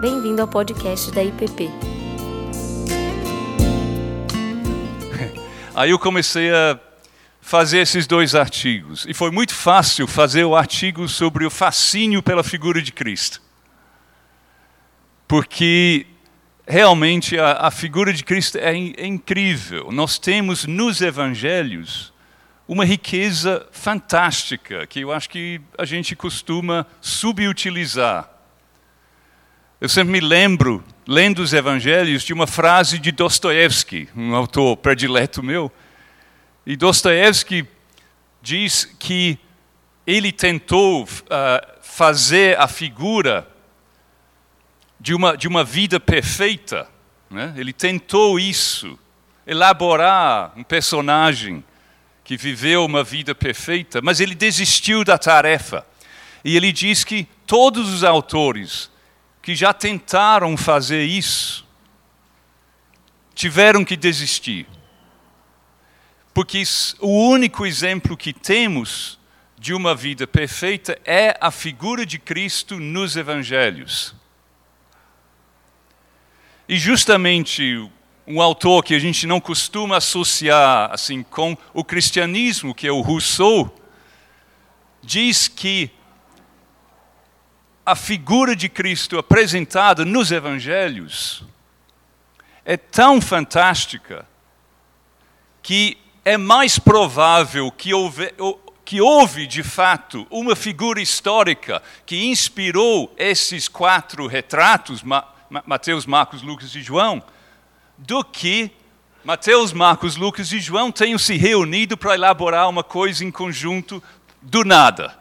Bem-vindo ao podcast da IPP. Aí eu comecei a fazer esses dois artigos. E foi muito fácil fazer o artigo sobre o fascínio pela figura de Cristo. Porque realmente a, a figura de Cristo é, in, é incrível. Nós temos nos evangelhos uma riqueza fantástica que eu acho que a gente costuma subutilizar. Eu sempre me lembro, lendo os evangelhos, de uma frase de Dostoevsky, um autor predileto meu. E Dostoevsky diz que ele tentou uh, fazer a figura de uma, de uma vida perfeita. Né? Ele tentou isso, elaborar um personagem que viveu uma vida perfeita, mas ele desistiu da tarefa. E ele diz que todos os autores que já tentaram fazer isso tiveram que desistir. Porque o único exemplo que temos de uma vida perfeita é a figura de Cristo nos evangelhos. E justamente um autor que a gente não costuma associar assim com o cristianismo, que é o Rousseau, diz que a figura de Cristo apresentada nos evangelhos é tão fantástica que é mais provável que houve, que houve de fato uma figura histórica que inspirou esses quatro retratos, Mateus, Marcos, Lucas e João, do que Mateus, Marcos, Lucas e João tenham se reunido para elaborar uma coisa em conjunto do nada.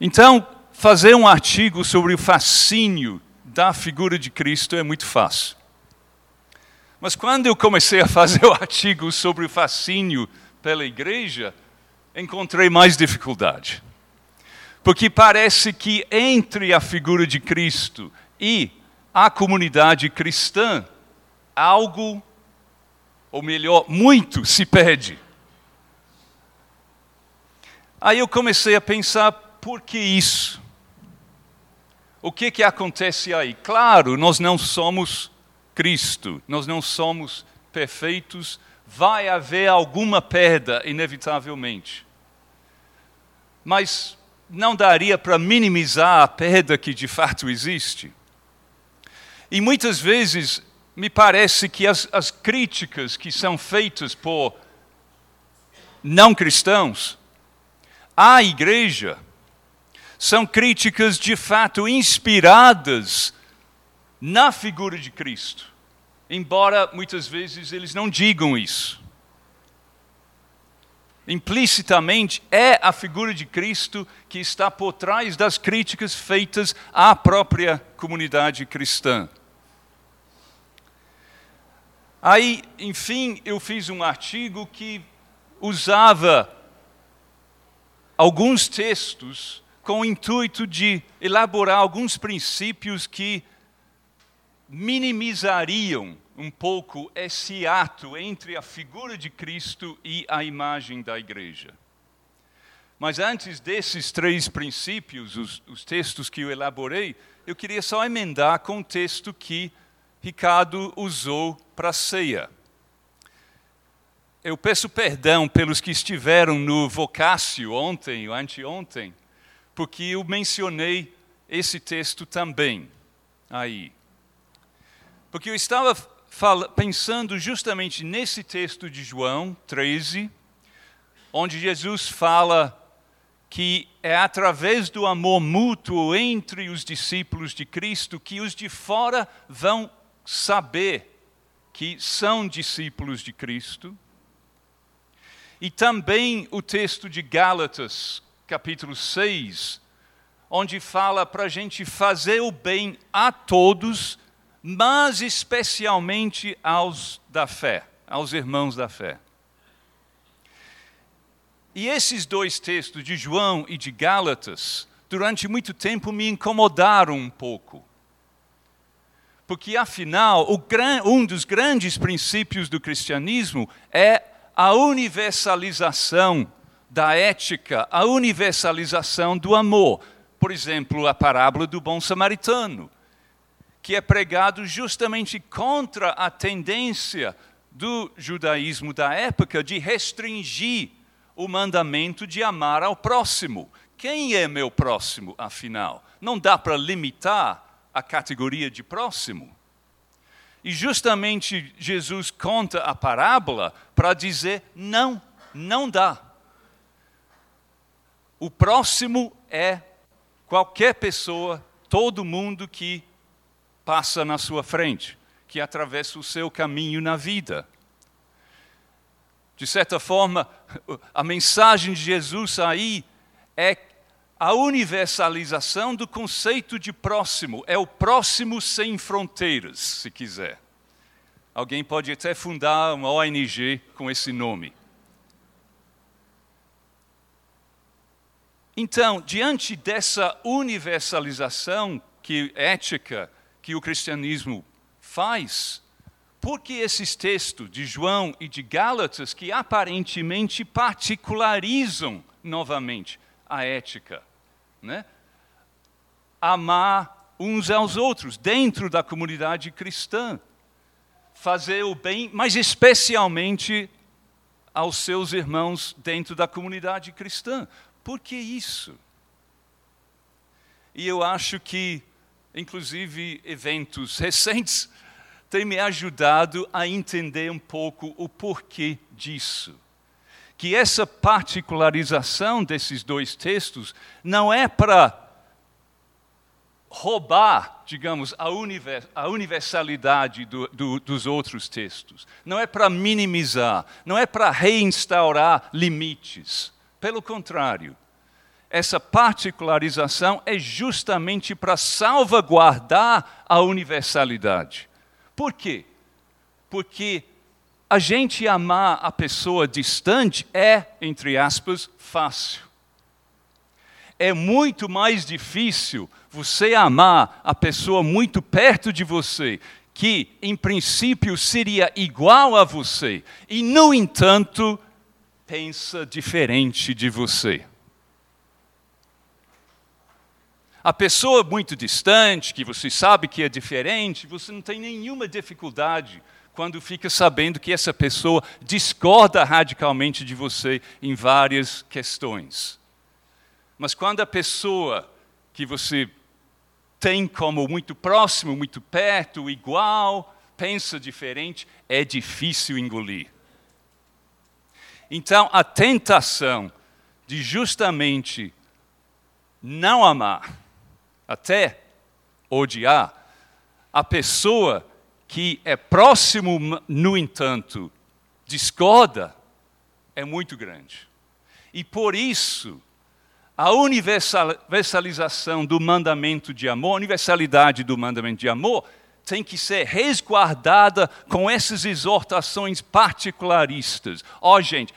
Então, fazer um artigo sobre o fascínio da figura de Cristo é muito fácil. Mas quando eu comecei a fazer o artigo sobre o fascínio pela igreja, encontrei mais dificuldade. Porque parece que entre a figura de Cristo e a comunidade cristã, algo, ou melhor, muito se perde. Aí eu comecei a pensar, por que isso? O que, que acontece aí? Claro, nós não somos Cristo, nós não somos perfeitos, vai haver alguma perda, inevitavelmente. Mas não daria para minimizar a perda que de fato existe? E muitas vezes me parece que as, as críticas que são feitas por não cristãos à igreja são críticas de fato inspiradas na figura de Cristo, embora muitas vezes eles não digam isso. Implicitamente é a figura de Cristo que está por trás das críticas feitas à própria comunidade cristã. Aí, enfim, eu fiz um artigo que usava alguns textos com o intuito de elaborar alguns princípios que minimizariam um pouco esse ato entre a figura de Cristo e a imagem da igreja. Mas antes desses três princípios, os, os textos que eu elaborei, eu queria só emendar com o texto que Ricardo usou para a ceia. Eu peço perdão pelos que estiveram no Vocácio ontem ou anteontem, porque eu mencionei esse texto também aí. Porque eu estava pensando justamente nesse texto de João 13, onde Jesus fala que é através do amor mútuo entre os discípulos de Cristo que os de fora vão saber que são discípulos de Cristo. E também o texto de Gálatas, capítulo 6, onde fala para a gente fazer o bem a todos, mas especialmente aos da fé, aos irmãos da fé. E esses dois textos, de João e de Gálatas, durante muito tempo me incomodaram um pouco porque afinal, um dos grandes princípios do cristianismo é a universalização da ética, a universalização do amor. por exemplo, a parábola do bom samaritano, que é pregado justamente contra a tendência do judaísmo da época de restringir o mandamento de amar ao próximo. Quem é meu próximo, afinal? Não dá para limitar a categoria de próximo. E justamente Jesus conta a parábola para dizer: não, não dá. O próximo é qualquer pessoa, todo mundo que passa na sua frente, que atravessa o seu caminho na vida. De certa forma, a mensagem de Jesus aí é a universalização do conceito de próximo. É o próximo sem fronteiras, se quiser. Alguém pode até fundar uma ONG com esse nome. Então, diante dessa universalização que ética que o cristianismo faz, por que esses textos de João e de Gálatas que aparentemente particularizam novamente a ética, né? Amar uns aos outros dentro da comunidade cristã, fazer o bem, mas especialmente aos seus irmãos dentro da comunidade cristã. Por que isso? E eu acho que, inclusive, eventos recentes têm me ajudado a entender um pouco o porquê disso. Que essa particularização desses dois textos não é para roubar, digamos, a, universalidade do, do, dos outros textos. Não é para minimizar, não é para reinstaurar limites. Pelo contrário, essa particularização é justamente para salvaguardar a universalidade. Por quê? Porque a gente amar a pessoa distante é, entre aspas, fácil. É muito mais difícil você amar a pessoa muito perto de você, que em princípio seria igual a você, e no entanto pensa diferente de você. A pessoa muito distante, que você sabe que é diferente, você não tem nenhuma dificuldade quando fica sabendo que essa pessoa discorda radicalmente de você em várias questões. Mas quando a pessoa que você tem como muito próximo, muito perto, igual, pensa diferente, é difícil engolir. Então, a tentação de justamente não amar, até odiar, a pessoa que é próximo, no entanto, discorda, é muito grande. E por isso, a universalização do mandamento de amor, a universalidade do mandamento de amor, tem que ser resguardada com essas exortações particularistas. Ó, oh, gente,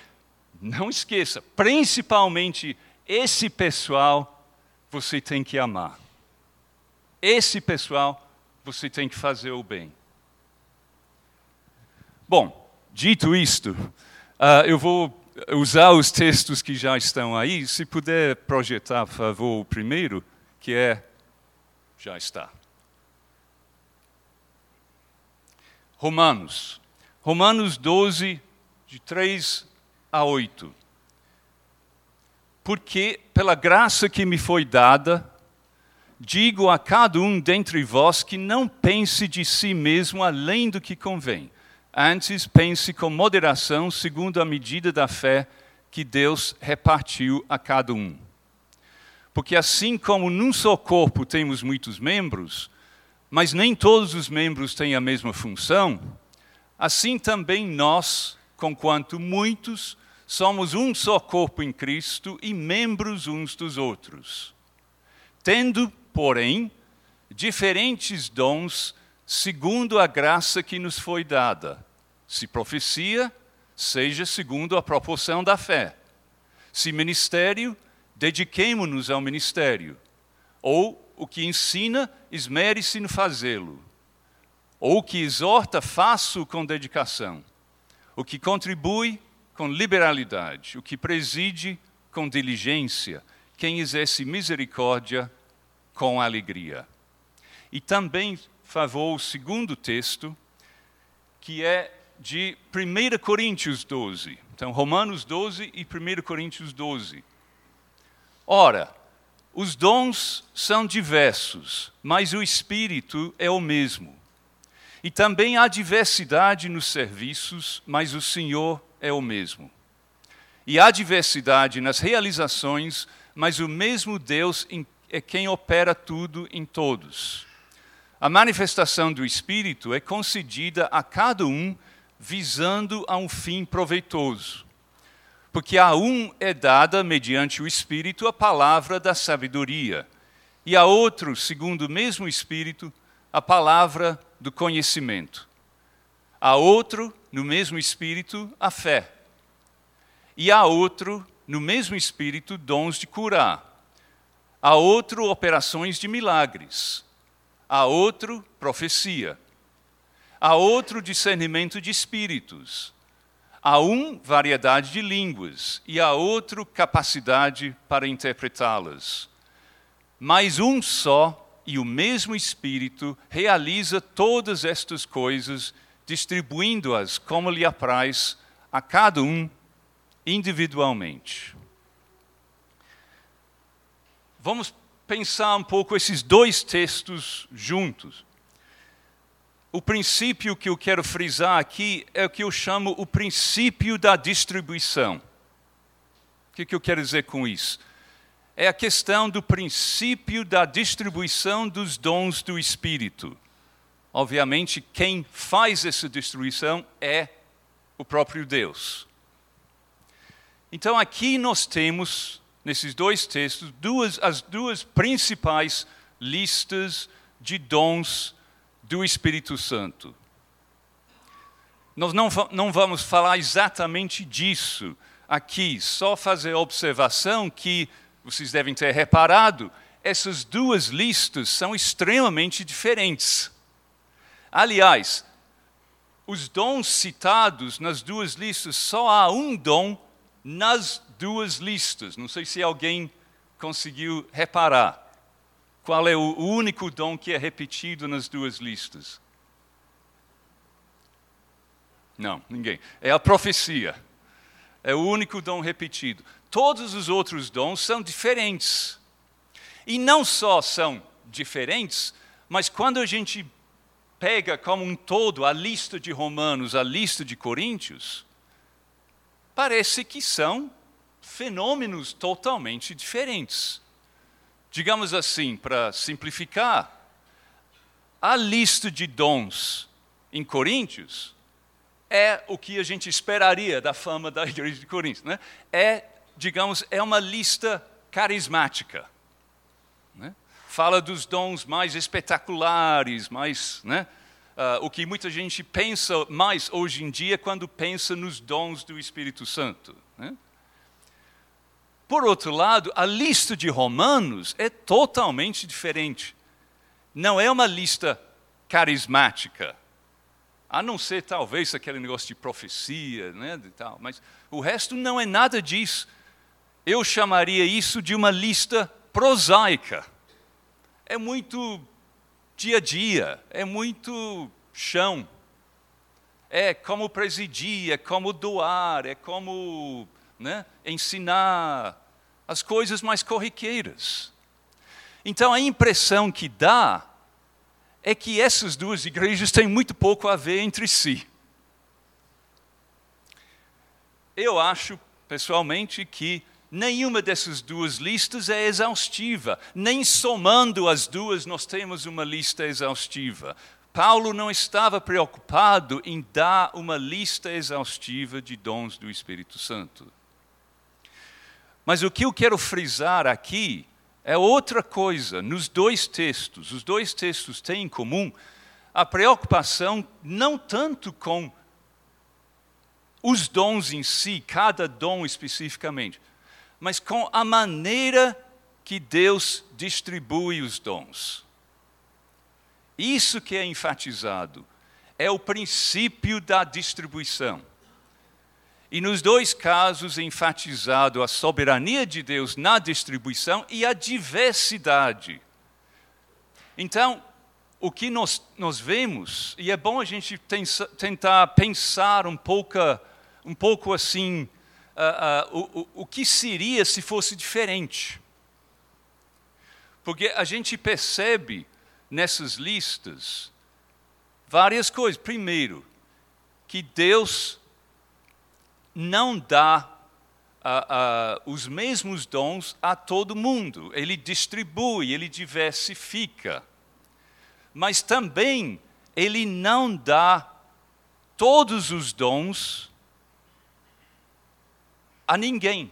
não esqueça, principalmente esse pessoal você tem que amar. Esse pessoal você tem que fazer o bem. Bom, dito isto, uh, eu vou usar os textos que já estão aí. Se puder projetar, por favor, o primeiro, que é. Já está. Romanos. Romanos 12, de 3 a 8. Porque, pela graça que me foi dada, digo a cada um dentre vós que não pense de si mesmo além do que convém. Antes, pense com moderação, segundo a medida da fé que Deus repartiu a cada um. Porque assim como num só corpo temos muitos membros, mas nem todos os membros têm a mesma função, assim também nós, conquanto muitos, somos um só corpo em Cristo e membros uns dos outros. Tendo, porém, diferentes dons segundo a graça que nos foi dada. Se profecia, seja segundo a proporção da fé. Se ministério, dediquemo-nos ao ministério. Ou o que ensina, esmere-se no fazê-lo. Ou o que exorta, faça-o com dedicação. O que contribui, com liberalidade. O que preside, com diligência. Quem exerce misericórdia, com alegria. E também favor o segundo texto, que é de 1 Coríntios 12. Então, Romanos 12 e 1 Coríntios 12. Ora, os dons são diversos, mas o Espírito é o mesmo. E também há diversidade nos serviços, mas o Senhor é o mesmo. E há diversidade nas realizações, mas o mesmo Deus é quem opera tudo em todos. A manifestação do Espírito é concedida a cada um visando a um fim proveitoso. Porque a um é dada, mediante o Espírito, a palavra da sabedoria, e a outro, segundo o mesmo Espírito, a palavra do conhecimento. A outro, no mesmo Espírito, a fé. E a outro, no mesmo Espírito, dons de curar. A outro, operações de milagres a outro profecia, a outro discernimento de espíritos, a um variedade de línguas e a outro capacidade para interpretá-las. Mas um só e o mesmo Espírito realiza todas estas coisas, distribuindo-as como lhe apraz a cada um individualmente. Vamos pensar um pouco esses dois textos juntos. O princípio que eu quero frisar aqui é o que eu chamo o princípio da distribuição. O que, eu quero dizer com isso? É a questão do princípio da distribuição dos dons do Espírito. Obviamente, quem faz essa distribuição é o próprio Deus. Então, aqui nós temos nesses dois textos, duas, as duas principais listas de dons do Espírito Santo. Nós não, não vamos falar exatamente disso aqui, só fazer a observação que vocês devem ter reparado, essas duas listas são extremamente diferentes. Aliás, os dons citados nas duas listas, só há um dom nas duas listas. Não sei se alguém conseguiu reparar. Qual é o único dom que é repetido nas duas listas? Não, ninguém. É a profecia. É o único dom repetido. Todos os outros dons são diferentes. E não só são diferentes, mas quando a gente pega como um todo a lista de Romanos, a lista de Coríntios, parece que são fenômenos totalmente diferentes. Digamos assim, para simplificar, a lista de dons em Coríntios é o que a gente esperaria da fama da igreja de Coríntios. Né? É, digamos, é uma lista carismática. Né? Fala dos dons mais espetaculares, mais. Né? uh, o que muita gente pensa mais hoje em dia quando pensa nos dons do Espírito Santo. Né? Por outro lado, a lista de Romanos é totalmente diferente. Não é uma lista carismática, a não ser talvez aquele negócio de profecia, né, de tal, mas o resto não é nada disso. Eu chamaria isso de uma lista prosaica. É muito dia a dia, é muito chão. É como presidir, é como doar, é como né, ensinar as coisas mais corriqueiras. Então a impressão que dá é que essas duas igrejas têm muito pouco a ver entre si. Eu acho, pessoalmente, que Nenhuma dessas duas listas é exaustiva, nem somando as duas nós temos uma lista exaustiva. Paulo não estava preocupado em dar uma lista exaustiva de dons do Espírito Santo. Mas o que eu quero frisar aqui é outra coisa. Nos dois textos, os dois textos têm em comum a preocupação não tanto com os dons em si, cada dom especificamente, mas com a maneira que Deus distribui os dons. Isso que é enfatizado é o princípio da distribuição. E nos dois casos enfatizado a soberania de Deus na distribuição e a diversidade. Então, o que nós, nós vemos, e é bom a gente tensa, tentar pensar um pouco, um pouco assim, uh, uh, o, o, o que seria se fosse diferente. Porque a gente percebe nessas listas várias coisas. Primeiro, que Deus não dá uh, uh, os mesmos dons a todo mundo. Ele distribui, ele diversifica. Mas também ele não dá todos os dons a ninguém.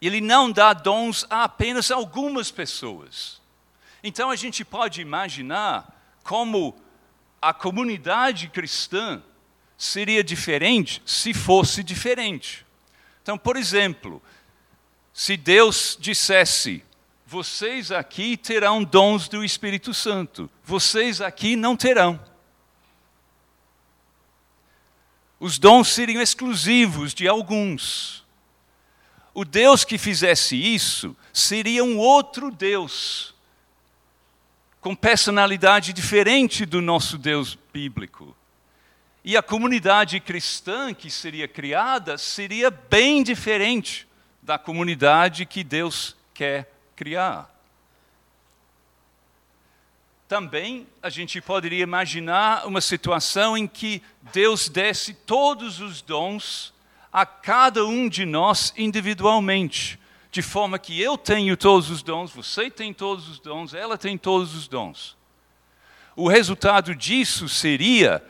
Ele não dá dons a apenas algumas pessoas. Então a gente pode imaginar como a comunidade cristã seria diferente se fosse diferente. Então, por exemplo, se Deus dissesse: vocês aqui terão dons do Espírito Santo, vocês aqui não terão. Os dons seriam exclusivos de alguns. O Deus que fizesse isso seria um outro Deus, com personalidade diferente do nosso Deus bíblico. E a comunidade cristã que seria criada seria bem diferente da comunidade que Deus quer criar. Também a gente poderia imaginar uma situação em que Deus desse todos os dons a cada um de nós individualmente, de forma que eu tenho todos os dons, você tem todos os dons, ela tem todos os dons. O resultado disso seria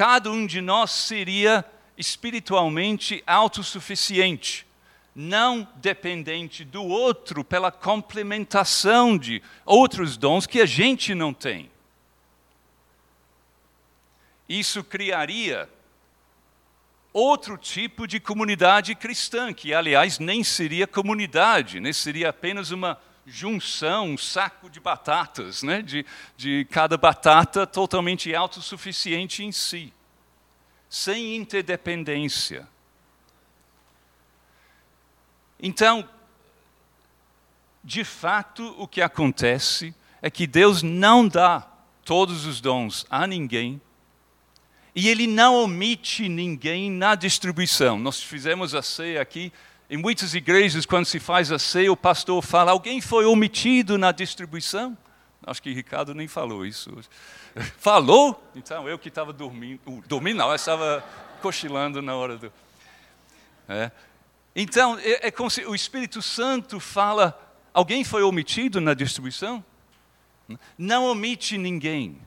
cada um de nós seria espiritualmente autossuficiente, não dependente do outro pela complementação de outros dons que a gente não tem. Isso criaria outro tipo de comunidade cristã, que aliás nem seria comunidade, né? seria apenas uma junção, um saco de batatas, né? de, de cada batata totalmente autossuficiente em si, sem interdependência. Então, de fato, o que acontece é que Deus não dá todos os dons a ninguém, e ele não omite ninguém na distribuição. Nós fizemos a ceia aqui. Em muitas igrejas, quando se faz a ceia, o pastor fala: alguém foi omitido na distribuição? Acho que Ricardo nem falou isso hoje. Falou? Então, eu que estava dormindo. Dormindo não, eu estava cochilando na hora do. É. Então, é, é como se o Espírito Santo fala: alguém foi omitido na distribuição? Não omite ninguém.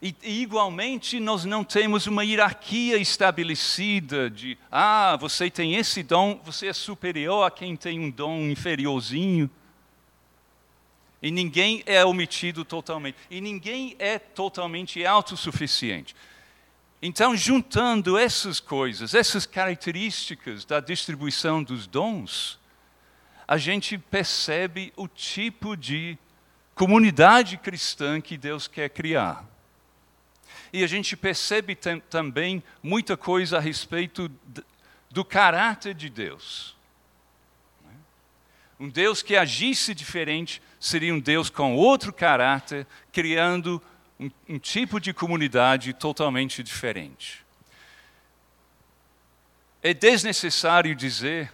E, igualmente, nós não temos uma hierarquia estabelecida de, ah, você tem esse dom, você é superior a quem tem um dom inferiorzinho. E ninguém é omitido totalmente. E ninguém é totalmente autossuficiente. Então, juntando essas coisas, essas características da distribuição dos dons, a gente percebe o tipo de comunidade cristã que Deus quer criar e a gente percebe também muita coisa a respeito do caráter de Deus. Um Deus que agisse diferente seria um Deus com outro caráter, criando um, um tipo de comunidade totalmente diferente. É desnecessário dizer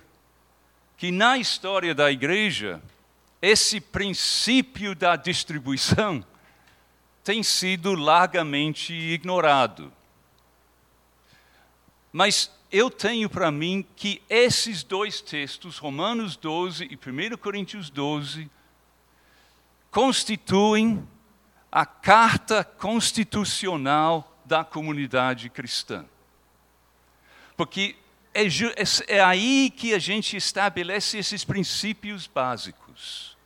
que na história da igreja, esse princípio da distribuição tem sido largamente ignorado. Mas eu tenho para mim que esses dois textos, Romanos 12 e 1 Coríntios 12, constituem a carta constitucional da comunidade cristã. Porque é, é, aí que a gente estabelece esses princípios básicos.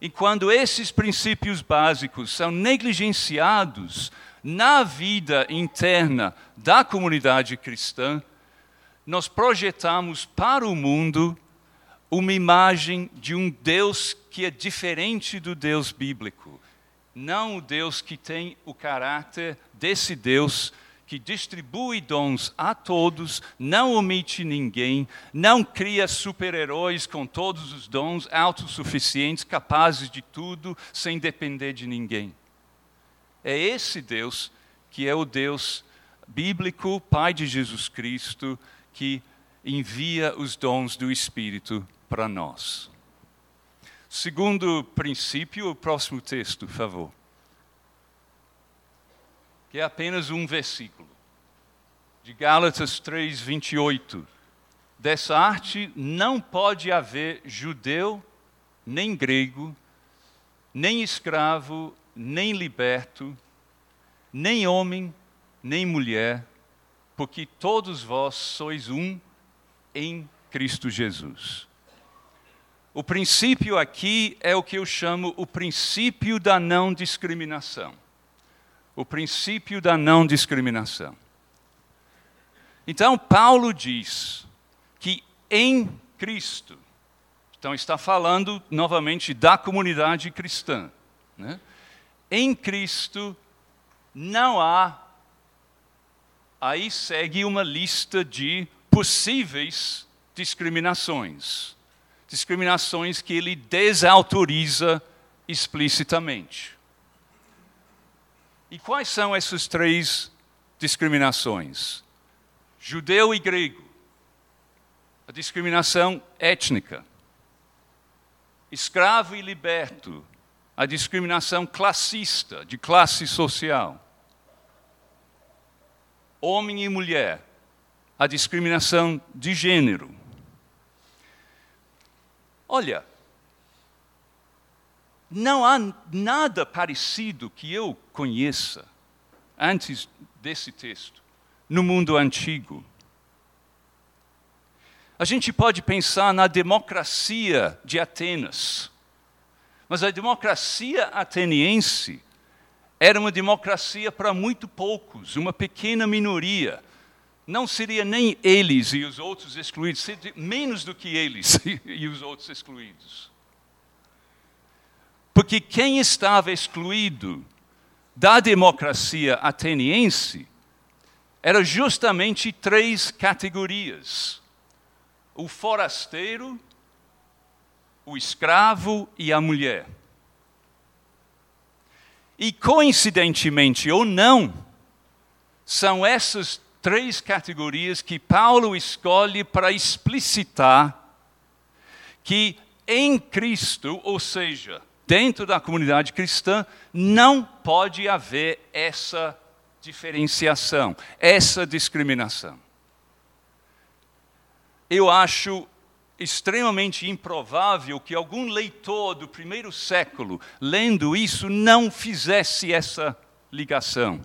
E quando esses princípios básicos são negligenciados na vida interna da comunidade cristã, nós projetamos para o mundo uma imagem de um Deus que é diferente do Deus bíblico. Não o Deus que tem o caráter desse Deus que distribui dons a todos, não omite ninguém, não cria super-heróis com todos os dons, autossuficientes, capazes de tudo, sem depender de ninguém. É esse Deus que é o Deus bíblico, Pai de Jesus Cristo, que envia os dons do Espírito para nós. Segundo princípio, o próximo texto, por favor que é apenas um versículo, de Gálatas 3, 28. Dessa arte não pode haver judeu, nem grego, nem escravo, nem liberto, nem homem, nem mulher, porque todos vós sois um em Cristo Jesus. O princípio aqui é o que eu chamo o princípio da não discriminação o princípio da não discriminação. Então, Paulo diz que em Cristo, então está falando novamente da comunidade cristã, né? em Cristo não há, aí segue uma lista de possíveis discriminações, discriminações que ele desautoriza explicitamente. E quais são essas três discriminações? Judeu e grego. A discriminação étnica. Escravo e liberto. A discriminação classista, de classe social. Homem e mulher. A discriminação de gênero. Olha, não há nada parecido que eu conheça antes desse texto no mundo antigo. A gente pode pensar na democracia de Atenas, mas a democracia ateniense era uma democracia para muito poucos, uma pequena minoria. Não seria nem eles e os outros excluídos, seria menos do que eles e os outros excluídos. Porque quem estava excluído da democracia ateniense era justamente três categorias: o forasteiro, o escravo e a mulher. E coincidentemente ou não, são essas três categorias que Paulo escolhe para explicitar que em Cristo, ou seja, dentro da comunidade cristã, não pode haver essa diferenciação, essa discriminação. Eu acho extremamente improvável que algum leitor do primeiro século, lendo isso, não fizesse essa ligação,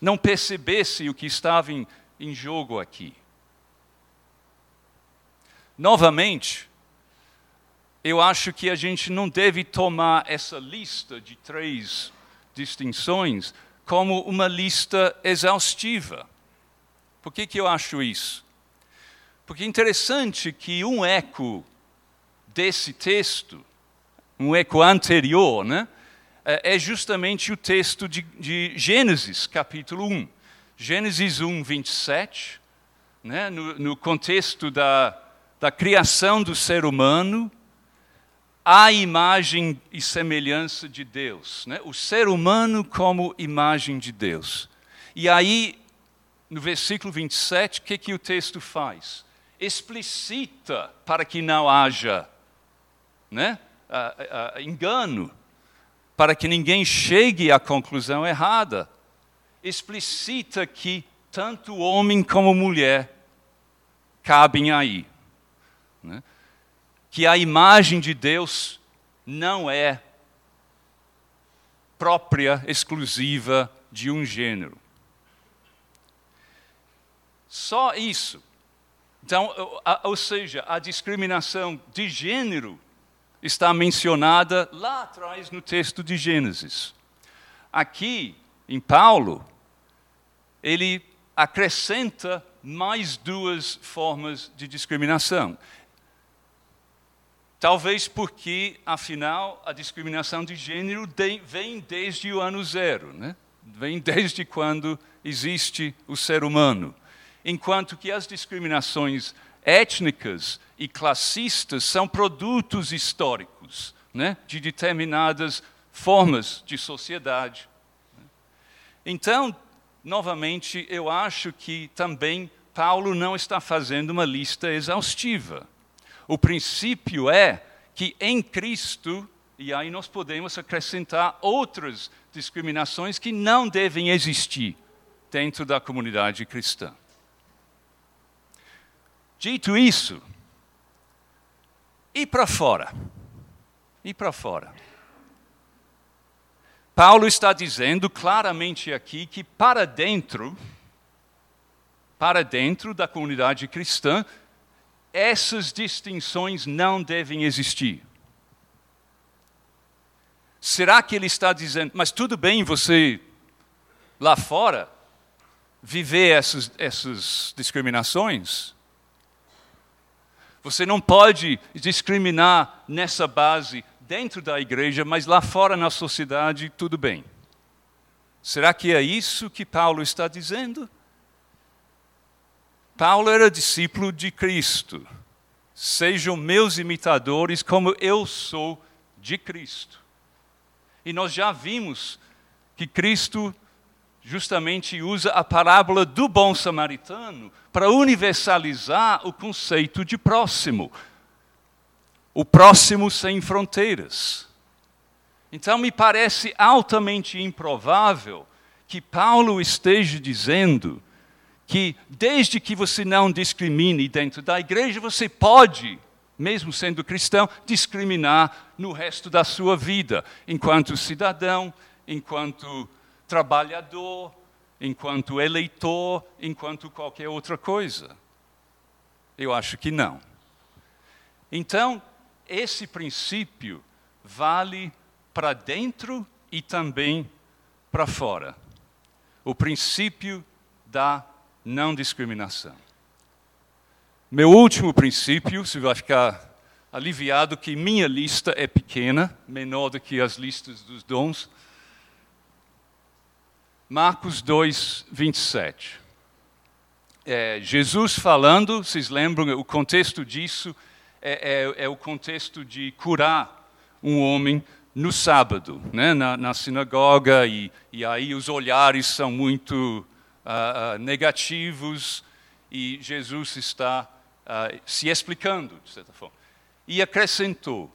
não percebesse o que estava em, em jogo aqui. Novamente, eu acho que a gente não deve tomar essa lista de três distinções como uma lista exaustiva. Por que, que eu acho isso? Porque é interessante que um eco desse texto, um eco anterior, né, é, é justamente o texto de, de Gênesis, capítulo 1. Gênesis 1, 27, né, no, no contexto da, da criação do ser humano, a imagem e semelhança de Deus, né? o ser humano como imagem de Deus. E aí, no versículo 27, o que, que o texto faz? Explicita para que não haja né? Engano, para que ninguém chegue à conclusão errada. Explicita que tanto homem como mulher cabem aí. Né? que a imagem de Deus não é própria, exclusiva de um gênero. Só isso. Então, ou seja, a discriminação de gênero está mencionada lá atrás no texto de Gênesis. Aqui, em Paulo, ele acrescenta mais duas formas de discriminação. Talvez porque, afinal, a discriminação de gênero vem desde o ano zero, né? vem desde quando existe o ser humano. Enquanto que as discriminações étnicas e classistas são produtos históricos né, de determinadas formas de sociedade. Então, novamente, eu acho que também Paulo não está fazendo uma lista exaustiva. O princípio é que em Cristo, e aí nós podemos acrescentar outras discriminações que não devem existir dentro da comunidade cristã. Dito isso, e para fora? E para fora? Paulo está dizendo claramente aqui que para dentro, para dentro da comunidade cristã, essas distinções não devem existir. Será que ele está dizendo, mas tudo bem você lá fora viver essas, essas discriminações? Você não pode discriminar nessa base dentro da igreja, mas lá fora na sociedade tudo bem. Será que é isso que Paulo está dizendo? Paulo era discípulo de Cristo. Sejam meus imitadores como eu sou de Cristo. E nós já vimos que Cristo justamente usa a parábola do bom samaritano para universalizar o conceito de próximo. O próximo sem fronteiras. Então, me parece altamente improvável que Paulo esteja dizendo que, desde que você não discrimine dentro da igreja, você pode, mesmo sendo cristão, discriminar no resto da sua vida, enquanto cidadão, enquanto trabalhador, enquanto eleitor, enquanto qualquer outra coisa? Eu acho que não. Então, esse princípio vale para dentro e também para fora. O princípio da não discriminação. Meu último princípio, se vai ficar aliviado que minha lista é pequena, menor do que as listas dos dons, Marcos 2, 27. É, Jesus falando, vocês lembram, o contexto disso é, é, é, o contexto de curar um homem no sábado, né, na, na sinagoga, e, e, aí os olhares são muito uh, uh, negativos, e Jesus está uh, se explicando, de certa forma. E acrescentou: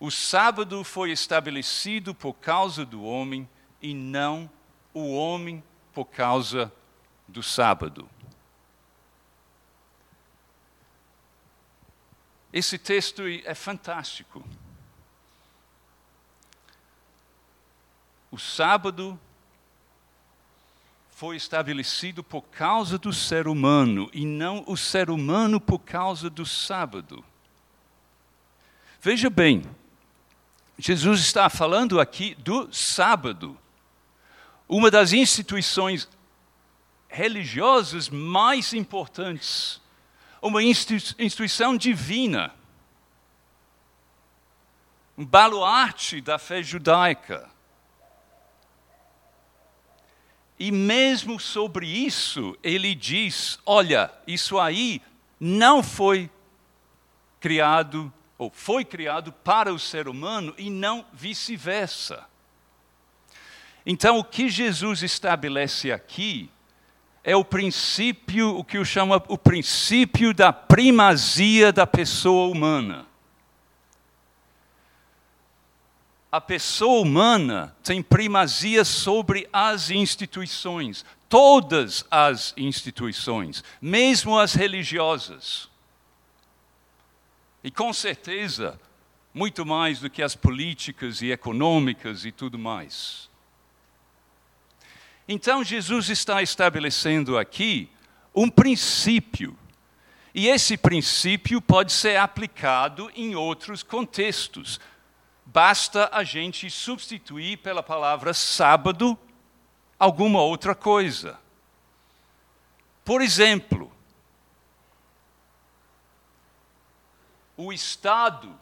o sábado foi estabelecido por causa do homem e não o homem por causa do sábado. Esse texto é fantástico. O sábado foi estabelecido por causa do ser humano e não o ser humano por causa do sábado. Veja bem, Jesus está falando aqui do sábado uma das instituições religiosas mais importantes, uma instituição divina, um baluarte da fé judaica. E mesmo sobre isso, ele diz: olha, isso aí não foi criado, ou foi criado para o ser humano e não vice-versa. Então, o que Jesus estabelece aqui é o princípio, o que eu chamo o princípio da primazia da pessoa humana. A pessoa humana tem primazia sobre as instituições, todas as instituições, mesmo as religiosas. E com certeza, muito mais do que as políticas e econômicas e tudo mais. Então, Jesus está estabelecendo aqui um princípio. E esse princípio pode ser aplicado em outros contextos. Basta a gente substituir pela palavra sábado alguma outra coisa. Por exemplo, o Estado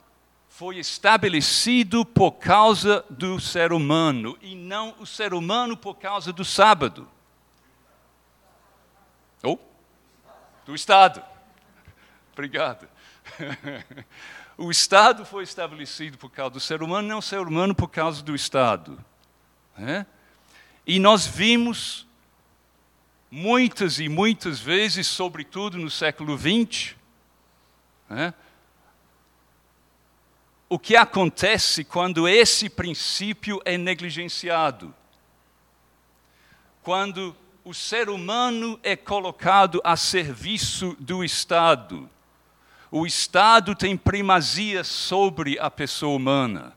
foi estabelecido por causa do ser humano e não o ser humano por causa do sábado. Ou oh, do Estado. Obrigado. o Estado foi estabelecido por causa do ser humano, não o ser humano por causa do Estado. É? E nós vimos muitas e muitas vezes, sobretudo no século XX, é? O que acontece quando esse princípio é negligenciado. Quando o ser humano é colocado a serviço do Estado. O Estado tem primazia sobre a pessoa humana.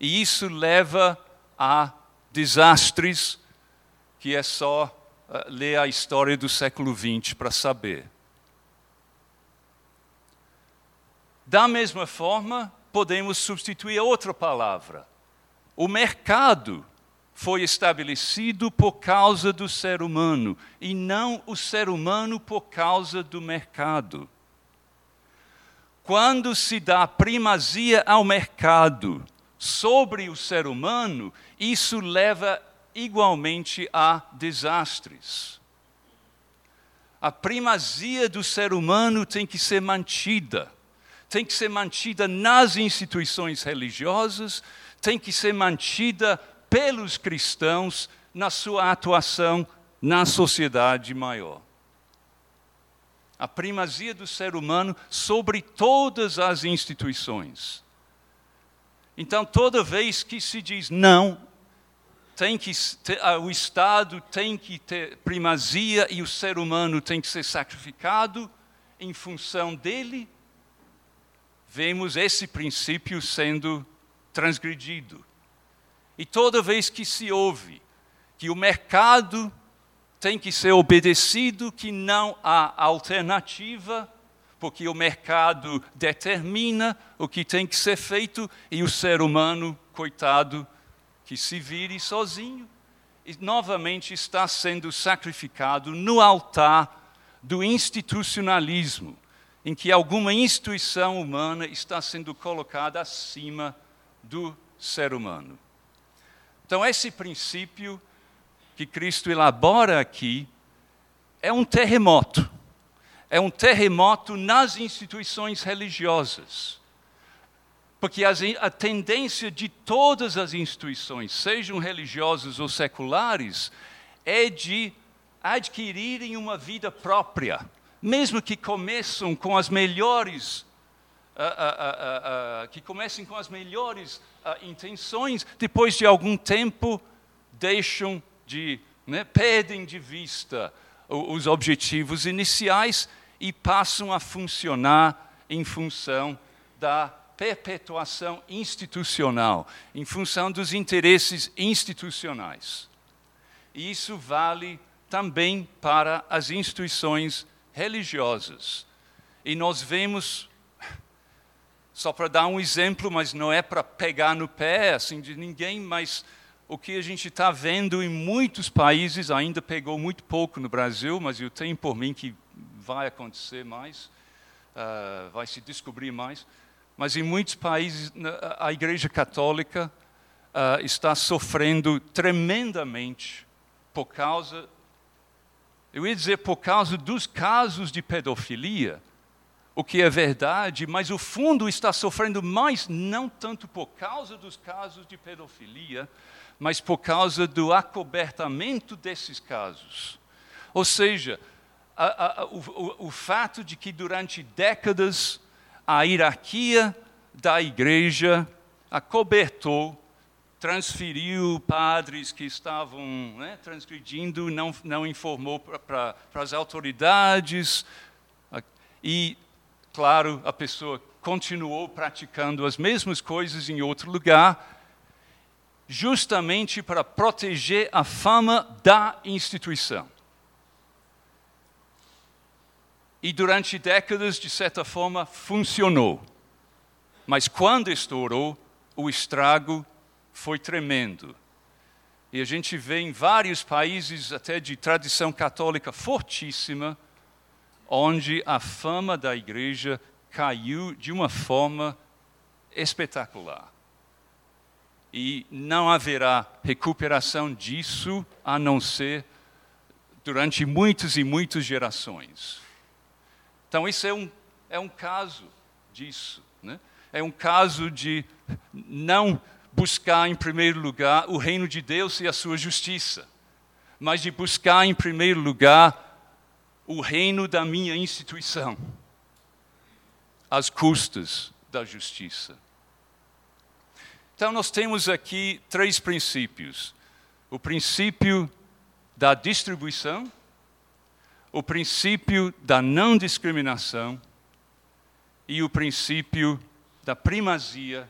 E isso leva a desastres que é só uh, ler a história do século XX para saber. Da mesma forma, podemos substituir outra palavra. O mercado foi estabelecido por causa do ser humano e não o ser humano por causa do mercado. Quando se dá primazia ao mercado sobre o ser humano, isso leva igualmente a desastres. A primazia do ser humano tem que ser mantida. Tem que ser mantida nas instituições religiosas, tem que ser mantida pelos cristãos na sua atuação na sociedade maior. A primazia do ser humano sobre todas as instituições. Então, toda vez que se diz não, tem que ter, o Estado tem que ter primazia e o ser humano tem que ser sacrificado em função dele, vemos esse princípio sendo transgredido. E toda vez que se ouve que o mercado tem que ser obedecido, que não há alternativa, porque o mercado determina o que tem que ser feito e o ser humano, coitado, que se vire sozinho, e novamente está sendo sacrificado no altar do institucionalismo, em que alguma instituição humana está sendo colocada acima do ser humano. Então, esse princípio que Cristo elabora aqui é um terremoto. É um terremoto nas instituições religiosas. Porque a tendência de todas as instituições, sejam religiosas ou seculares, é de adquirirem uma vida própria, mesmo que começam com as melhores uh, uh, uh, que comecem com as melhores intenções, depois de algum tempo deixam de, né, perdem de vista os objetivos iniciais e passam a funcionar em função da perpetuação institucional, em função dos interesses institucionais. E isso vale também para as instituições religiosas. E nós vemos só para dar um exemplo, mas não é para pegar no pé assim de ninguém, mas o que a gente está vendo em muitos países, ainda pegou muito pouco no Brasil, mas eu tenho por mim que vai acontecer mais, uh, vai se descobrir mais. Mas em muitos países, a Igreja Católica uh, está sofrendo tremendamente por causa, eu ia dizer por causa dos casos de pedofilia, o que é verdade, mas o fundo está sofrendo mais, não tanto por causa dos casos de pedofilia, mas por causa do acobertamento desses casos. Ou seja, a, a, o, o, o fato de que durante décadas a hierarquia da igreja acobertou transferiu padres que estavam né, transgredindo, não, não informou para as autoridades, e claro, a pessoa continuou praticando as mesmas coisas em outro lugar, justamente para proteger a fama da instituição. E durante décadas, de certa forma, funcionou. Mas quando estourou, o estrago foi tremendo. E a gente vê em vários países, até de tradição católica fortíssima, onde a fama da igreja caiu de uma forma espetacular. E não haverá recuperação disso a não ser durante muitas e muitas gerações. Então, isso é um, é um caso disso. Né? É um caso de não buscar em primeiro lugar o reino de Deus e a sua justiça, mas de buscar em primeiro lugar o reino da minha instituição, às custas da justiça. Então, nós temos aqui três princípios: o princípio da distribuição, o princípio da não discriminação e o princípio da primazia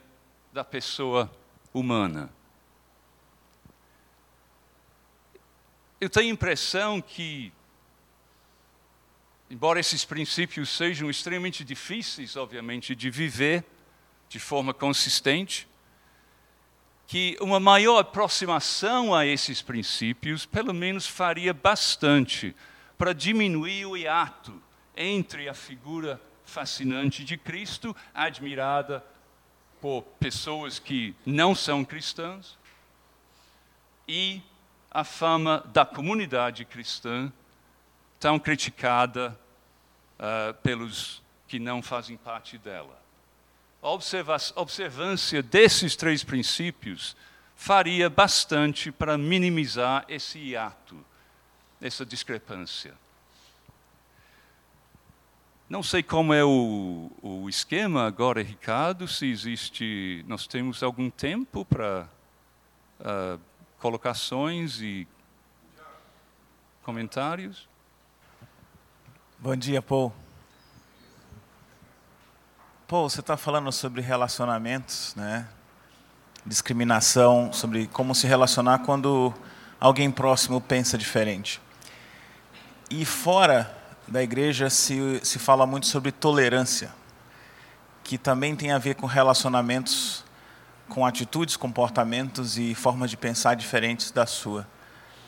da pessoa humana. Eu tenho a impressão que, embora esses princípios sejam extremamente difíceis, obviamente, de viver de forma consistente, que uma maior aproximação a esses princípios, pelo menos, faria bastante para diminuir o hiato entre a figura fascinante de Cristo, admirada por pessoas que não são cristãs, e a fama da comunidade cristã, tão criticada uh, pelos que não fazem parte dela. A observância desses três princípios faria bastante para minimizar esse hiato, essa discrepância. Não sei como é o, o esquema agora, Ricardo, se existe. Nós temos algum tempo para uh, colocações e comentários? Bom dia, Paul. Paul, você está falando sobre relacionamentos, né? discriminação, sobre como se relacionar quando alguém próximo pensa diferente. E fora da igreja se, se fala muito sobre tolerância, que também tem a ver com relacionamentos, com atitudes, comportamentos e formas de pensar diferentes da sua.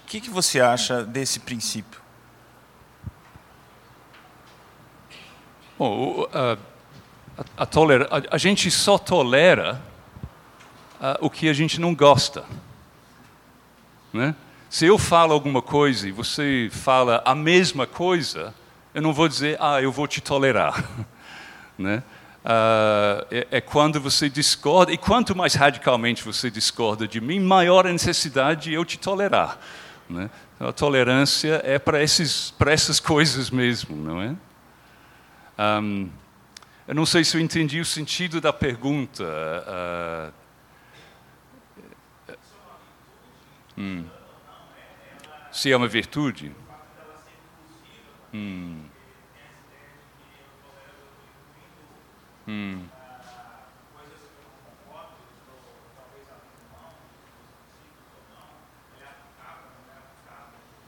O que, que você acha desse princípio? Bom, a, a, tolera, a, a gente só tolera o que a gente não gosta. Né? Se eu falo alguma coisa e você fala a mesma coisa, eu não vou dizer, ah, eu vou te tolerar. né? Uh, é, é, quando você discorda, e quanto mais radicalmente você discorda de mim, maior a necessidade de eu te tolerar. Né? Então, a tolerância é para essas coisas mesmo, não é? Um, eu não sei se eu entendi o sentido da pergunta. Uh, hum. Se é uma virtude? Hum. Hum.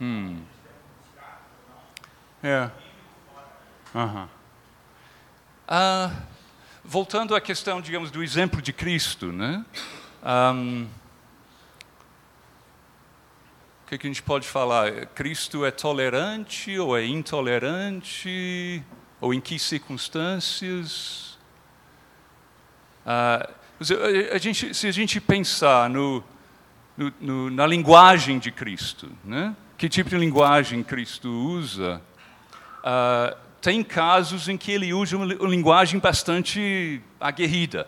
Hum. É. Uhum. Ah, voltando à questão, digamos, do exemplo de Cristo, né? Um, o que, que a gente pode falar? Cristo é tolerante ou é intolerante? Ou em que circunstâncias? Ah, a gente, se a gente pensar no, no, no, na linguagem de Cristo, né? que tipo de linguagem Cristo usa, ah, tem casos em que ele usa uma linguagem bastante aguerrida.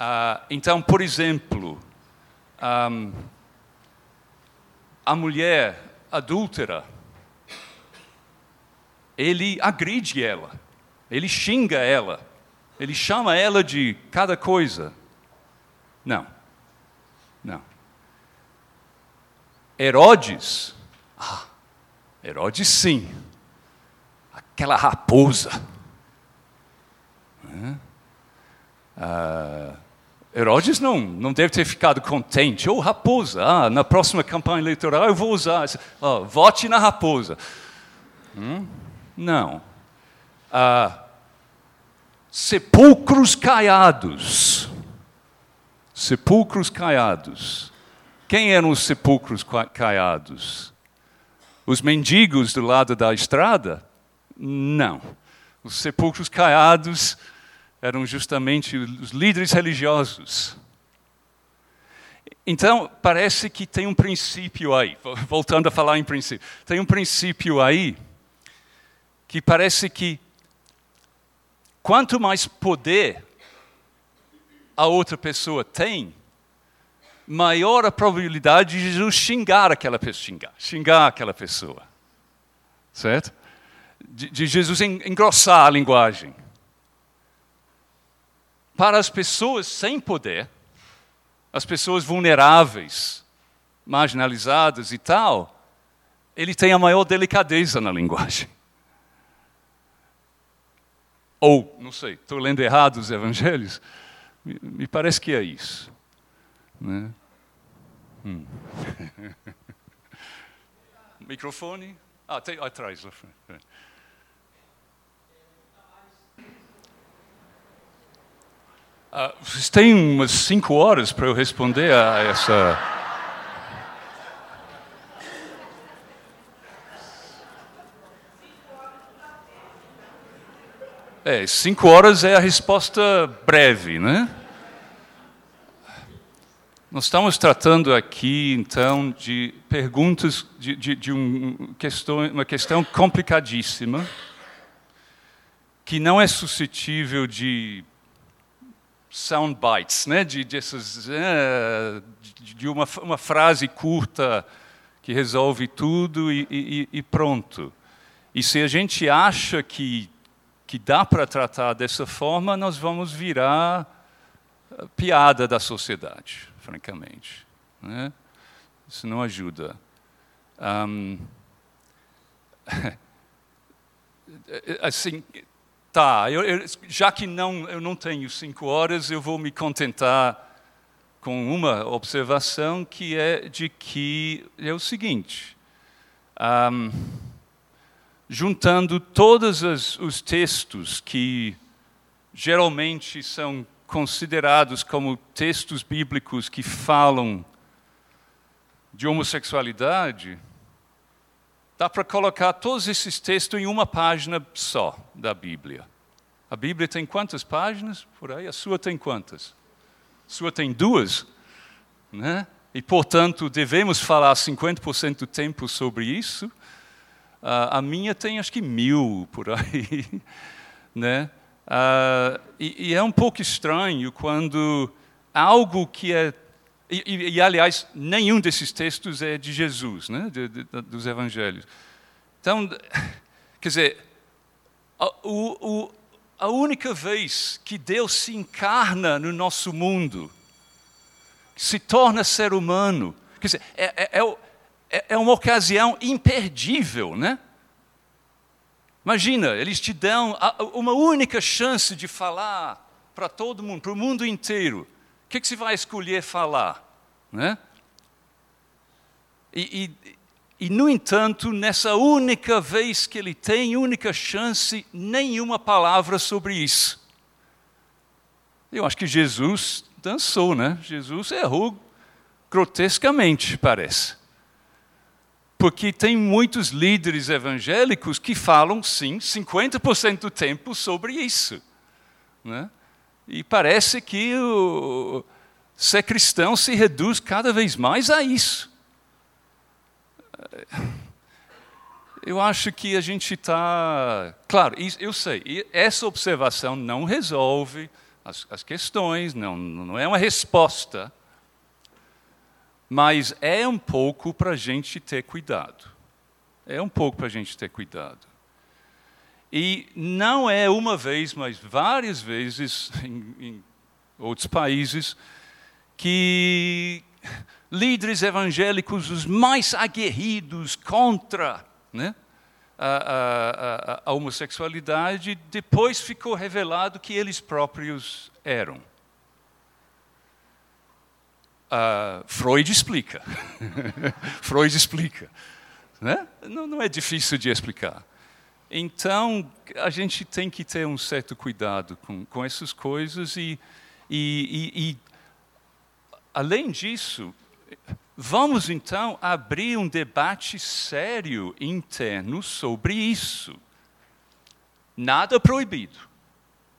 Ah, então, por exemplo, um, a mulher adúltera, ele agride ela, ele xinga ela, ele chama ela de cada coisa. Não, não. Herodes, ah, Herodes sim, aquela raposa. Ah, Herodes não, não deve ter ficado contente. Ou oh, raposa, ah, na próxima campanha eleitoral eu vou usar. Oh, vote na raposa. Hum? Não. Ah, sepulcros caiados. Sepulcros caiados. Quem eram os sepulcros caiados? Os mendigos do lado da estrada? Não. Os sepulcros caiados eram justamente os líderes religiosos. Então, parece que tem um princípio aí, voltando a falar em princípio, tem um princípio aí que parece que quanto mais poder a outra pessoa tem, maior a probabilidade de Jesus xingar aquela pessoa, xingar, xingar aquela pessoa. Certo? De, de Jesus engrossar a linguagem. Para as pessoas sem poder, as pessoas vulneráveis, marginalizadas e tal, ele tem a maior delicadeza na linguagem. Ou, não sei, estou lendo errado os evangelhos? Me, parece que é isso. Né? Hum. Microfone? Ah, tem atrás. Uh, vocês têm umas cinco horas para eu responder a essa. É, cinco horas é a resposta breve, né? Nós estamos tratando aqui, então, de perguntas, de, de, de um questão, uma questão complicadíssima, que não é suscetível de sound bites, né? de, de, essas, é, de uma, uma, frase curta que resolve tudo e, e, e pronto. E se a gente acha que, que dá para tratar dessa forma, nós vamos virar piada da sociedade, francamente. Né? Isso não ajuda. Um, assim, Tá, eu, eu, já que não, eu não tenho cinco horas, eu vou me contentar com uma observação que é de que é o seguinte: um, juntando todos os, os textos que geralmente são considerados como textos bíblicos que falam de homossexualidade, dá para colocar todos esses textos em uma página só da Bíblia. A Bíblia tem quantas páginas por aí? A sua tem quantas? A sua tem duas, né? E, portanto, devemos falar 50% do tempo sobre isso. Uh, a minha tem acho que mil por aí, né? E, e é um pouco estranho quando algo que é e, e, e, aliás, nenhum desses textos é de Jesus, né? De, de, dos evangelhos. Então, quer dizer, a, o, o, a única vez que Deus se encarna no nosso mundo, se torna ser humano, quer dizer, é, é, é, é, é uma ocasião imperdível, né? Imagina, eles te dão uma única chance de falar para todo mundo, para o mundo inteiro que, que você vai escolher falar? Né? E, e, e, no entanto, nessa única vez que ele tem, única chance, nenhuma palavra sobre isso. Eu acho que Jesus dançou, né? Jesus errou grotescamente, parece. Porque tem muitos líderes evangélicos que falam, sim, 50% do tempo sobre isso. Né? E parece que o ser cristão se reduz cada vez mais a isso. Eu acho que a gente está. Claro, eu sei, essa observação não resolve as, as questões, não, não é uma resposta, mas é um pouco para a gente ter cuidado. É um pouco para a gente ter cuidado. E não é uma vez, mas várias vezes em, em outros países, que líderes evangélicos, os mais aguerridos contra né, a, a, a, homossexualidade, depois ficou revelado que eles próprios eram. Uh, Freud explica. Freud explica. Né? Não, não é difícil de explicar. Então, a gente tem que ter um certo cuidado com, com essas coisas e, e, e, além disso, vamos então abrir um debate sério interno sobre isso. Nada proibido,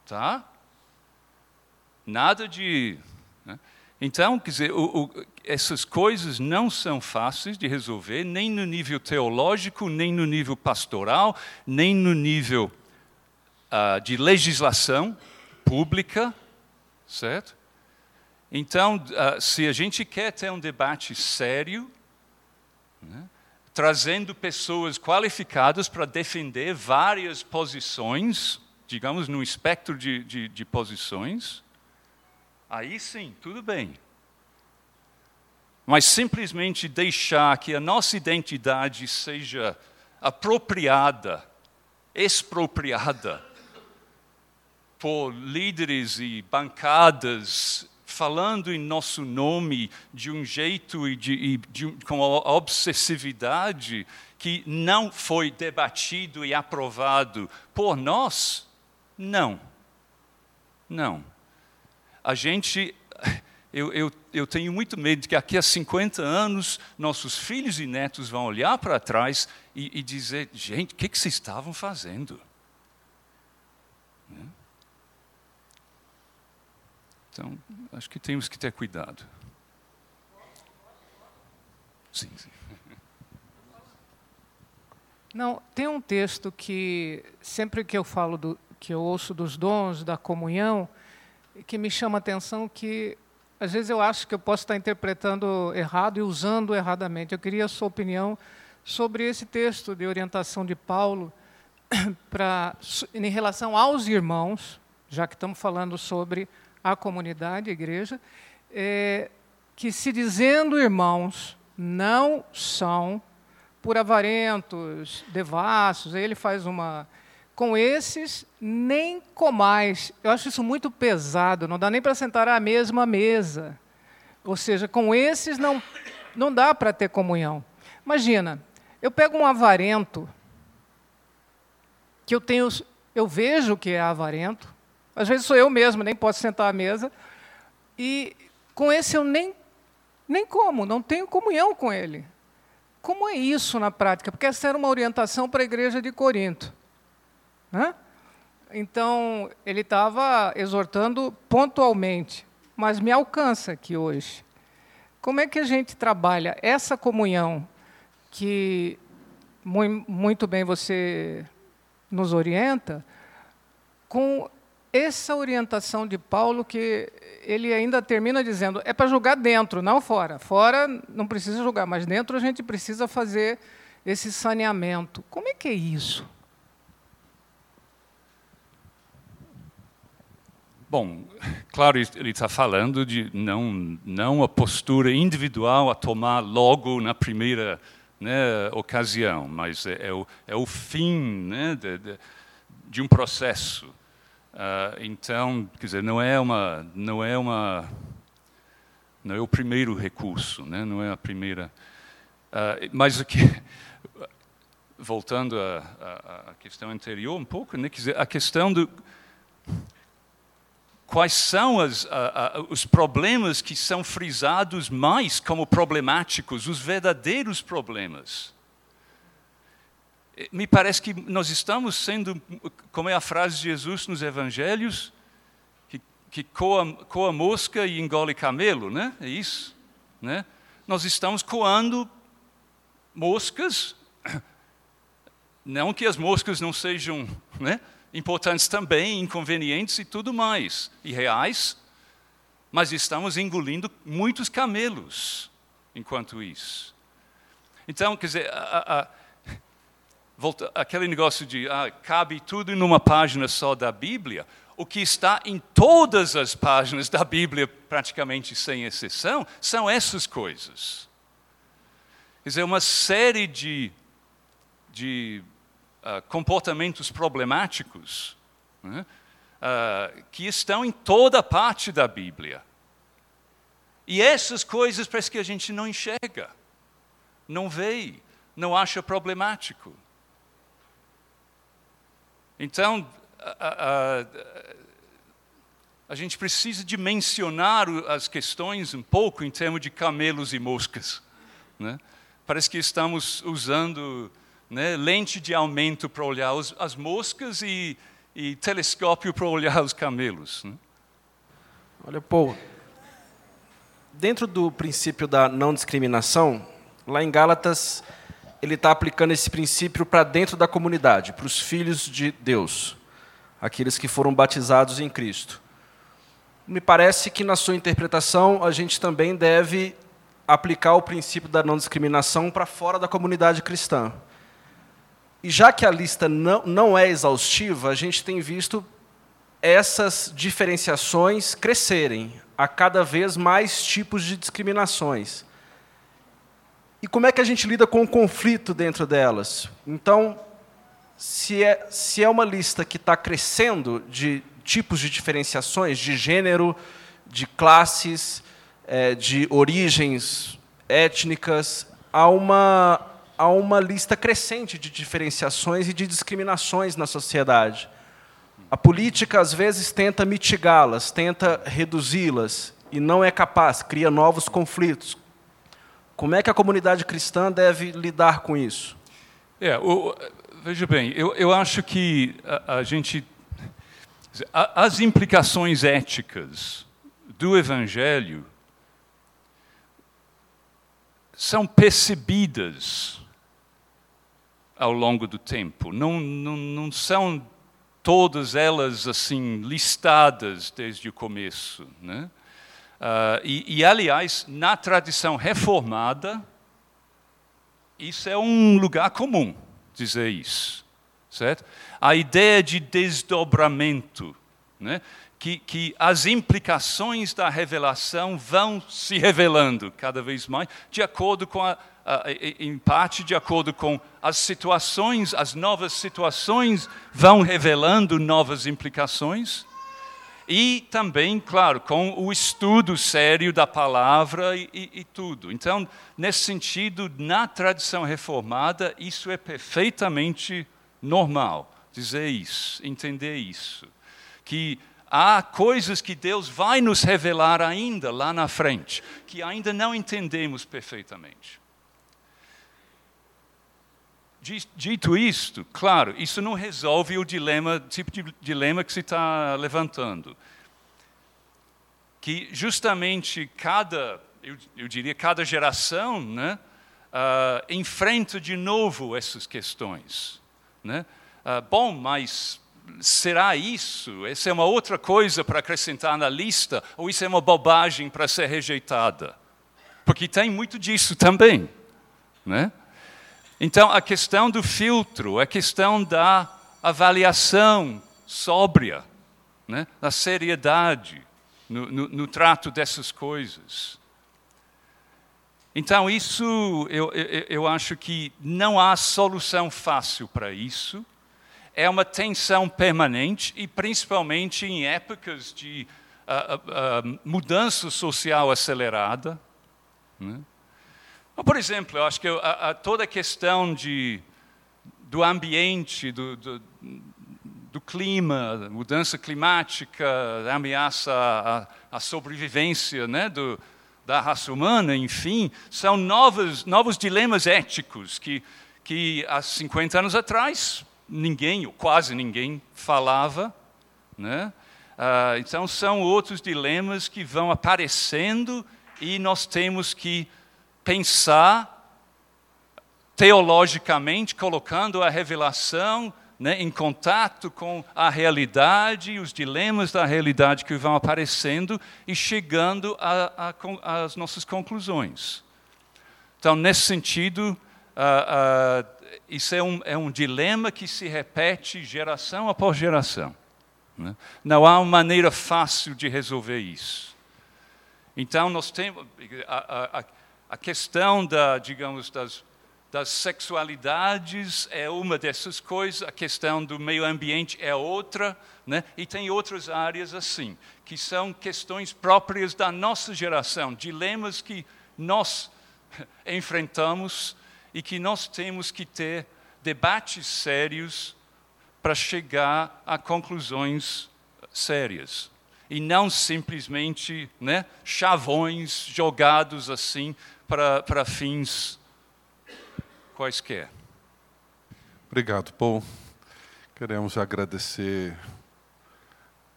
tá? Nada de. Né? Então, quer dizer, o, o, essas coisas não são fáceis de resolver, nem no nível teológico, nem no nível pastoral, nem no nível uh, de legislação pública, certo? Então, uh, se a gente quer ter um debate sério, né, trazendo pessoas qualificadas para defender várias posições, digamos, no espectro de, de, de posições, aí sim, tudo bem. Mas simplesmente deixar que a nossa identidade seja apropriada, expropriada por líderes e bancadas falando em nosso nome de um jeito e, de, e de, com a obsessividade que não foi debatido e aprovado por nós? Não. Não. A gente. Eu, eu, eu tenho muito medo de que daqui a 50 anos nossos filhos e netos vão olhar para trás e, e dizer: gente, o que, que vocês estavam fazendo? Então, acho que temos que ter cuidado. Sim, sim. Não, tem um texto que sempre que eu falo do, que eu ouço dos dons da comunhão, que me chama a atenção que às vezes eu acho que eu posso estar interpretando errado e usando erradamente. Eu queria a sua opinião sobre esse texto de orientação de Paulo para em relação aos irmãos, já que estamos falando sobre a comunidade, a igreja, é, que se dizendo irmãos, não são por avarentos, devassos, aí ele faz uma. Com esses, nem comais. Eu acho isso muito pesado, não dá nem para sentar à mesma mesa. Ou seja, com esses não, não dá para ter comunhão. Imagina, eu pego um avarento, que eu tenho, eu vejo que é avarento, às vezes sou eu mesmo, nem posso sentar à mesa. E com esse eu nem, nem como, não tenho comunhão com ele. Como é isso na prática? Porque essa era uma orientação para a igreja de Corinto. Né? Então, ele estava exortando pontualmente, mas me alcança aqui hoje. Como é que a gente trabalha essa comunhão que muito bem você nos orienta, com essa orientação de Paulo que ele ainda termina dizendo é para julgar dentro, não fora. Fora não precisa julgar, mas dentro a gente precisa fazer esse saneamento. Como é que é isso? Bom, claro, ele está falando de não, não a postura individual a tomar logo na primeira né, ocasião, mas é, é, o, é o fim né, de, de, de um processo. Uh, então, quer dizer, não é uma, não é uma, não é o primeiro recurso, né? Não é a primeira. Uh, mas o que, voltando à, questão anterior um pouco, né? Quer dizer, a questão do quais são as, os problemas que são frisados mais como problemáticos, os verdadeiros problemas me parece que nós estamos sendo, como é a frase de Jesus nos evangelhos, que, que coa, coa mosca e engole camelo, né? É isso, né? Nós estamos coando moscas, não que as moscas não sejam né, importantes também, inconvenientes e tudo mais, e reais, mas estamos engolindo muitos camelos enquanto isso. Então, quer dizer, a, a volta, aquele negócio de ah, cabe tudo numa página só da Bíblia, o que está em todas as páginas da Bíblia, praticamente sem exceção, são essas coisas. Quer dizer, uma série de, de uh, comportamentos problemáticos né, uh, que estão em toda parte da Bíblia. E essas coisas parece que a gente não enxerga, não vê, não acha problemático. Então, a, a, a, gente precisa de mencionar as questões um pouco em termos de camelos e moscas. Né? Parece que estamos usando né, lente de aumento para olhar os, as moscas e, e, telescópio para olhar os camelos. Né? Olha, Paul, dentro do princípio da não discriminação, lá em Gálatas, ele está aplicando esse princípio para dentro da comunidade, para os filhos de Deus, aqueles que foram batizados em Cristo. Me parece que, na sua interpretação, a gente também deve aplicar o princípio da não discriminação para fora da comunidade cristã. E já que a lista não, não é exaustiva, a gente tem visto essas diferenciações crescerem, a cada vez mais tipos de discriminações. E como é que a gente lida com o conflito dentro delas? Então, se é, se é uma lista que está crescendo de tipos de diferenciações, de gênero, de classes, é, de origens étnicas, há uma, há uma lista crescente de diferenciações e de discriminações na sociedade. A política, às vezes, tenta mitigá-las, tenta reduzi-las, e não é capaz, cria novos conflitos. Como é que a comunidade cristã deve lidar com isso? É, o, veja bem, eu, eu acho que a, a gente. As implicações éticas do Evangelho são percebidas ao longo do tempo, não, não, não são todas elas assim listadas desde o começo. Né? Uh, e, e, aliás, na tradição reformada, isso é um lugar comum dizer isso, certo? A ideia de desdobramento, né? que, que as implicações da revelação vão se revelando cada vez mais, de acordo com a, em parte de acordo com as situações, as novas situações vão revelando novas implicações. E também, claro, com o estudo sério da palavra e, e, e, tudo. Então, nesse sentido, na tradição reformada, isso é perfeitamente normal, dizer isso, entender isso. Que há coisas que Deus vai nos revelar ainda lá na frente, que ainda não entendemos perfeitamente. Dito isto, claro, isso não resolve o dilema, tipo de dilema que se está levantando. Que justamente cada, eu, eu diria, cada geração né, uh, enfrenta de novo essas questões. Né? Uh, bom, mas será isso? Essa é uma outra coisa para acrescentar na lista? Ou isso é uma bobagem para ser rejeitada? Porque tem muito disso também. Né? Então, a questão do filtro, a questão da avaliação sóbria, né? da seriedade no, no, no trato dessas coisas. Então, isso, eu, eu, eu acho que não há solução fácil para isso. É uma tensão permanente e, principalmente, em épocas de uh, uh, mudança social acelerada. Né? Por exemplo, eu acho que a, a, toda a questão de, do ambiente, do, do, do clima, mudança climática, ameaça à, sobrevivência né, do, da raça humana, enfim, são novos, novos dilemas éticos que, que há 50 anos atrás ninguém, ou quase ninguém, falava. Né? Ah, então, são outros dilemas que vão aparecendo e nós temos que pensar teologicamente, colocando a revelação né, em contato com a realidade e os dilemas da realidade que vão aparecendo e chegando às nossas conclusões. Então, nesse sentido, uh, uh, isso é um, é um, dilema que se repete geração após geração. Né? Não há uma maneira fácil de resolver isso. Então, nós temos. A, a, a questão da, digamos, das, das sexualidades é uma dessas coisas, a questão do meio ambiente é outra, né? e tem outras áreas assim, que são questões próprias da nossa geração, dilemas que nós enfrentamos e que nós temos que ter debates sérios para chegar a conclusões sérias e não simplesmente né, chavões jogados assim para, fins quaisquer. Obrigado, Paul. Queremos agradecer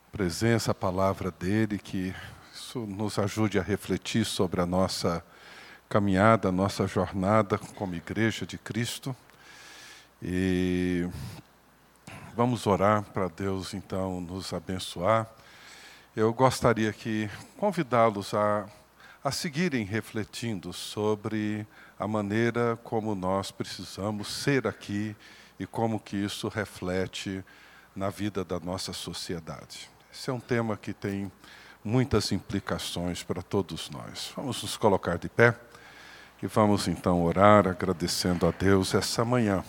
a presença, a palavra dele, que isso nos ajude a refletir sobre a nossa caminhada, a nossa jornada como Igreja de Cristo. E vamos orar para Deus, então, nos abençoar. Eu gostaria que convidá-los a, a seguirem refletindo sobre a maneira como nós precisamos ser aqui e como que isso reflete na vida da nossa sociedade. Esse é um tema que tem muitas implicações para todos nós. Vamos nos colocar de pé e vamos então orar agradecendo a Deus essa manhã.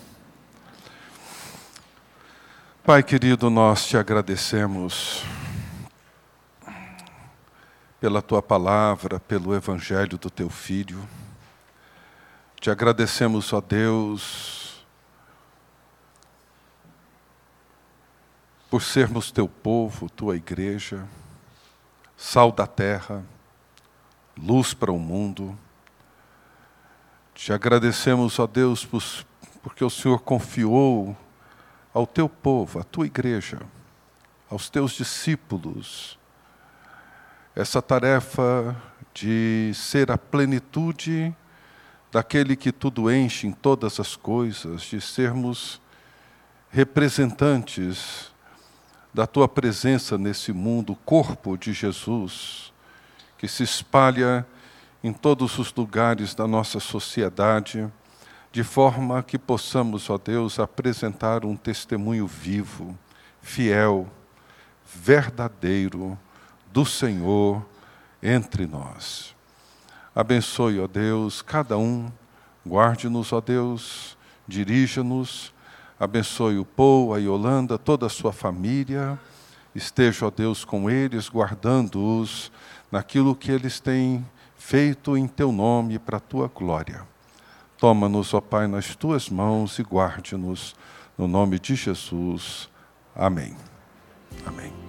Pai querido, nós te agradecemos pela tua palavra, pelo evangelho do teu filho. Te agradecemos, ó Deus, por sermos teu povo, tua igreja, sal da terra, luz para o mundo. Te agradecemos, ó Deus, porque o Senhor confiou ao teu povo, à tua igreja, aos teus discípulos, essa tarefa de ser a plenitude daquele que tudo enche em todas as coisas, de sermos representantes da tua presença nesse mundo, o corpo de Jesus, que se espalha em todos os lugares da nossa sociedade, de forma que possamos, ó Deus, apresentar um testemunho vivo, fiel, verdadeiro do Senhor entre nós. Abençoe, ó Deus, cada um, guarde-nos, ó Deus, dirija-nos, abençoe o Paul, a Yolanda, toda a sua família, esteja, ó Deus, com eles, guardando-os naquilo que eles têm feito em teu nome para a tua glória. Toma-nos, ó Pai, nas tuas mãos e guarde-nos no nome de Jesus. Amém. Amém.